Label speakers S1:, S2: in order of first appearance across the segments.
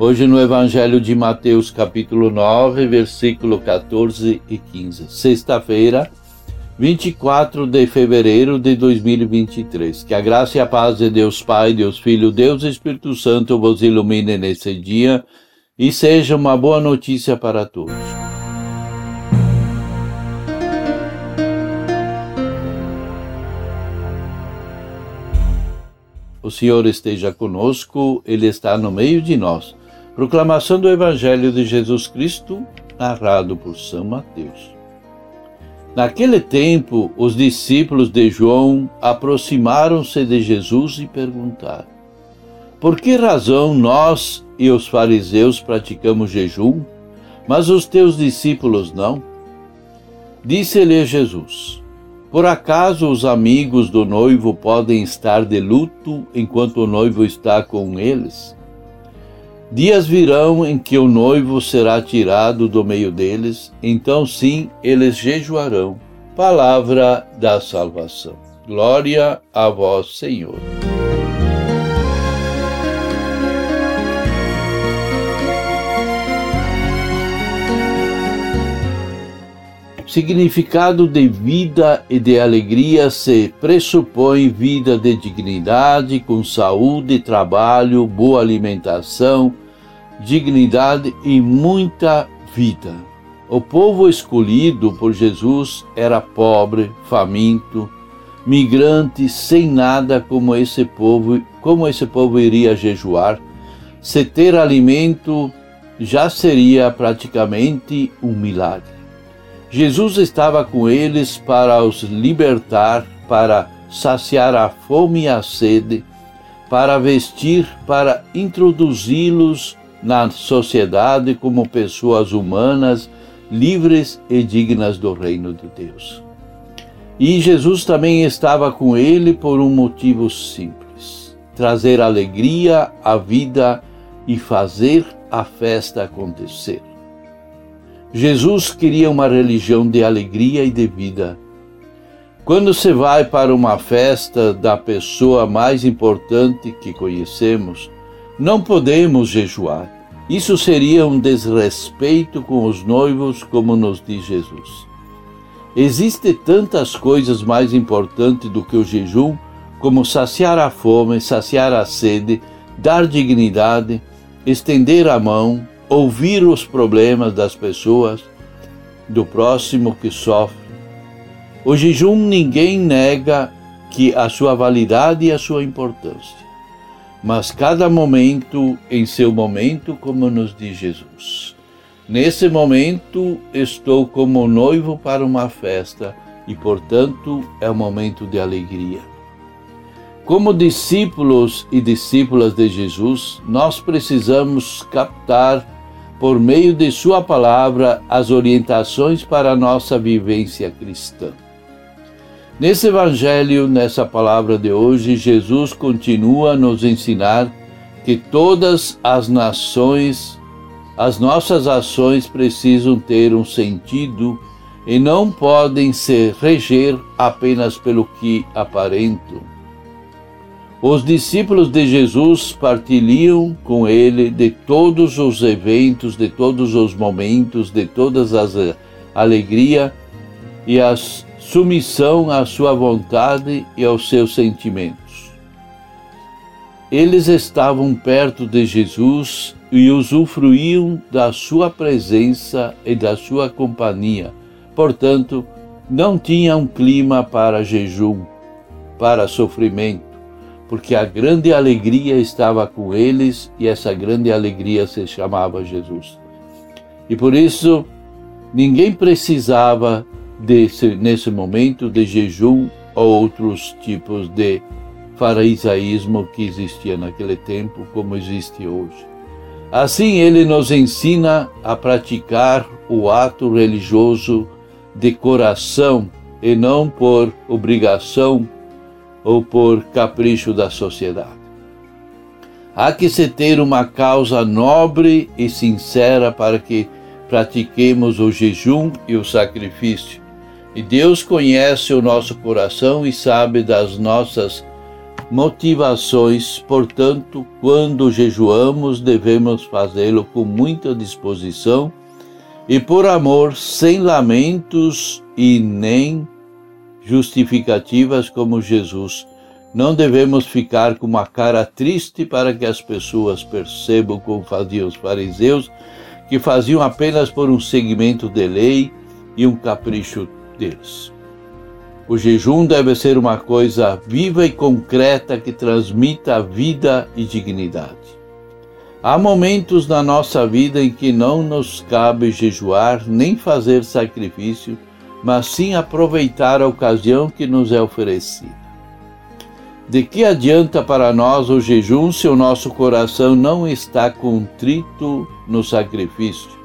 S1: Hoje no Evangelho de Mateus, capítulo 9, versículo 14 e 15. Sexta-feira, 24 de fevereiro de 2023. Que a graça e a paz de Deus Pai, Deus Filho, Deus Espírito Santo vos ilumine nesse dia e seja uma boa notícia para todos. O Senhor esteja conosco, Ele está no meio de nós. Proclamação do Evangelho de Jesus Cristo, narrado por São Mateus. Naquele tempo, os discípulos de João aproximaram-se de Jesus e perguntaram: Por que razão nós e os fariseus praticamos jejum, mas os teus discípulos não? Disse-lhe Jesus: por acaso os amigos do noivo podem estar de luto enquanto o noivo está com eles? Dias virão em que o noivo será tirado do meio deles, então sim eles jejuarão. Palavra da salvação. Glória a vós, Senhor. Significado de vida e de alegria se pressupõe vida de dignidade, com saúde, trabalho, boa alimentação, dignidade e muita vida. O povo escolhido por Jesus era pobre, faminto, migrante, sem nada como esse povo, como esse povo iria jejuar? Se ter alimento já seria praticamente um milagre. Jesus estava com eles para os libertar, para saciar a fome e a sede, para vestir, para introduzi-los na sociedade como pessoas humanas, livres e dignas do reino de Deus. E Jesus também estava com ele por um motivo simples: trazer alegria à vida e fazer a festa acontecer. Jesus queria uma religião de alegria e de vida. Quando se vai para uma festa da pessoa mais importante que conhecemos, não podemos jejuar. Isso seria um desrespeito com os noivos, como nos diz Jesus. Existem tantas coisas mais importantes do que o jejum, como saciar a fome, saciar a sede, dar dignidade, estender a mão, ouvir os problemas das pessoas, do próximo que sofre. O jejum ninguém nega que a sua validade e a sua importância, mas cada momento em seu momento, como nos diz Jesus. Nesse momento estou como noivo para uma festa e, portanto, é um momento de alegria. Como discípulos e discípulas de Jesus, nós precisamos captar por meio de Sua palavra, as orientações para a nossa vivência cristã. Nesse Evangelho, nessa palavra de hoje, Jesus continua a nos ensinar que todas as nações, as nossas ações precisam ter um sentido e não podem se reger apenas pelo que aparentam os discípulos de Jesus partilham com ele de todos os eventos, de todos os momentos, de todas as eh, alegria e a submissão à sua vontade e aos seus sentimentos. Eles estavam perto de Jesus e usufruíam da sua presença e da sua companhia. Portanto, não tinha um clima para jejum, para sofrimento porque a grande alegria estava com eles e essa grande alegria se chamava Jesus. E por isso, ninguém precisava desse, nesse momento de jejum ou outros tipos de farisaísmo que existia naquele tempo, como existe hoje. Assim, ele nos ensina a praticar o ato religioso de coração e não por obrigação ou por capricho da sociedade. Há que se ter uma causa nobre e sincera para que pratiquemos o jejum e o sacrifício. E Deus conhece o nosso coração e sabe das nossas motivações, portanto, quando jejuamos, devemos fazê-lo com muita disposição e por amor, sem lamentos e nem justificativas como Jesus. Não devemos ficar com uma cara triste para que as pessoas percebam como faziam os fariseus, que faziam apenas por um segmento de lei e um capricho deles. O jejum deve ser uma coisa viva e concreta que transmita vida e dignidade. Há momentos na nossa vida em que não nos cabe jejuar nem fazer sacrifício, mas sim aproveitar a ocasião que nos é oferecida. De que adianta para nós o jejum se o nosso coração não está contrito no sacrifício?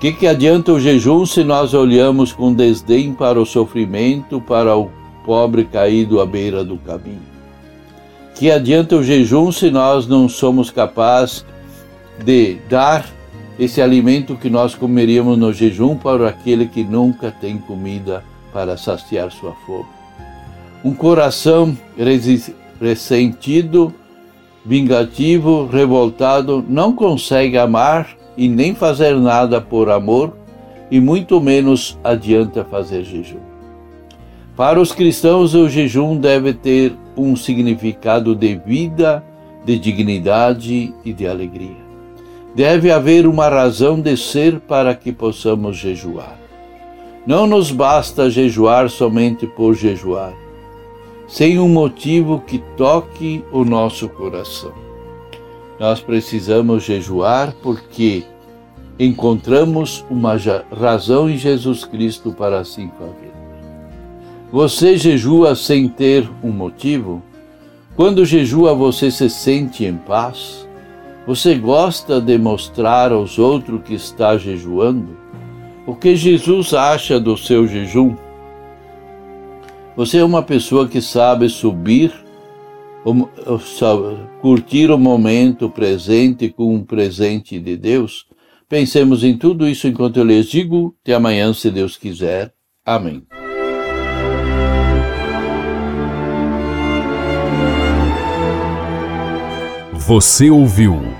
S1: que, que adianta o jejum se nós olhamos com desdém para o sofrimento, para o pobre caído à beira do caminho? Que adianta o jejum se nós não somos capazes de dar esse alimento que nós comeríamos no jejum para aquele que nunca tem comida para saciar sua fome? Um coração ressentido, vingativo, revoltado, não consegue amar e nem fazer nada por amor, e muito menos adianta fazer jejum. Para os cristãos, o jejum deve ter um significado de vida, de dignidade e de alegria. Deve haver uma razão de ser para que possamos jejuar. Não nos basta jejuar somente por jejuar, sem um motivo que toque o nosso coração. Nós precisamos jejuar porque encontramos uma razão em Jesus Cristo para assim fazer. Você jejua sem ter um motivo? Quando jejua, você se sente em paz? Você gosta de mostrar aos outros que está jejuando? O que Jesus acha do seu jejum? Você é uma pessoa que sabe subir curtir o momento presente com um presente de Deus? Pensemos em tudo isso enquanto eu lhes digo. Até amanhã, se Deus quiser. Amém.
S2: Você ouviu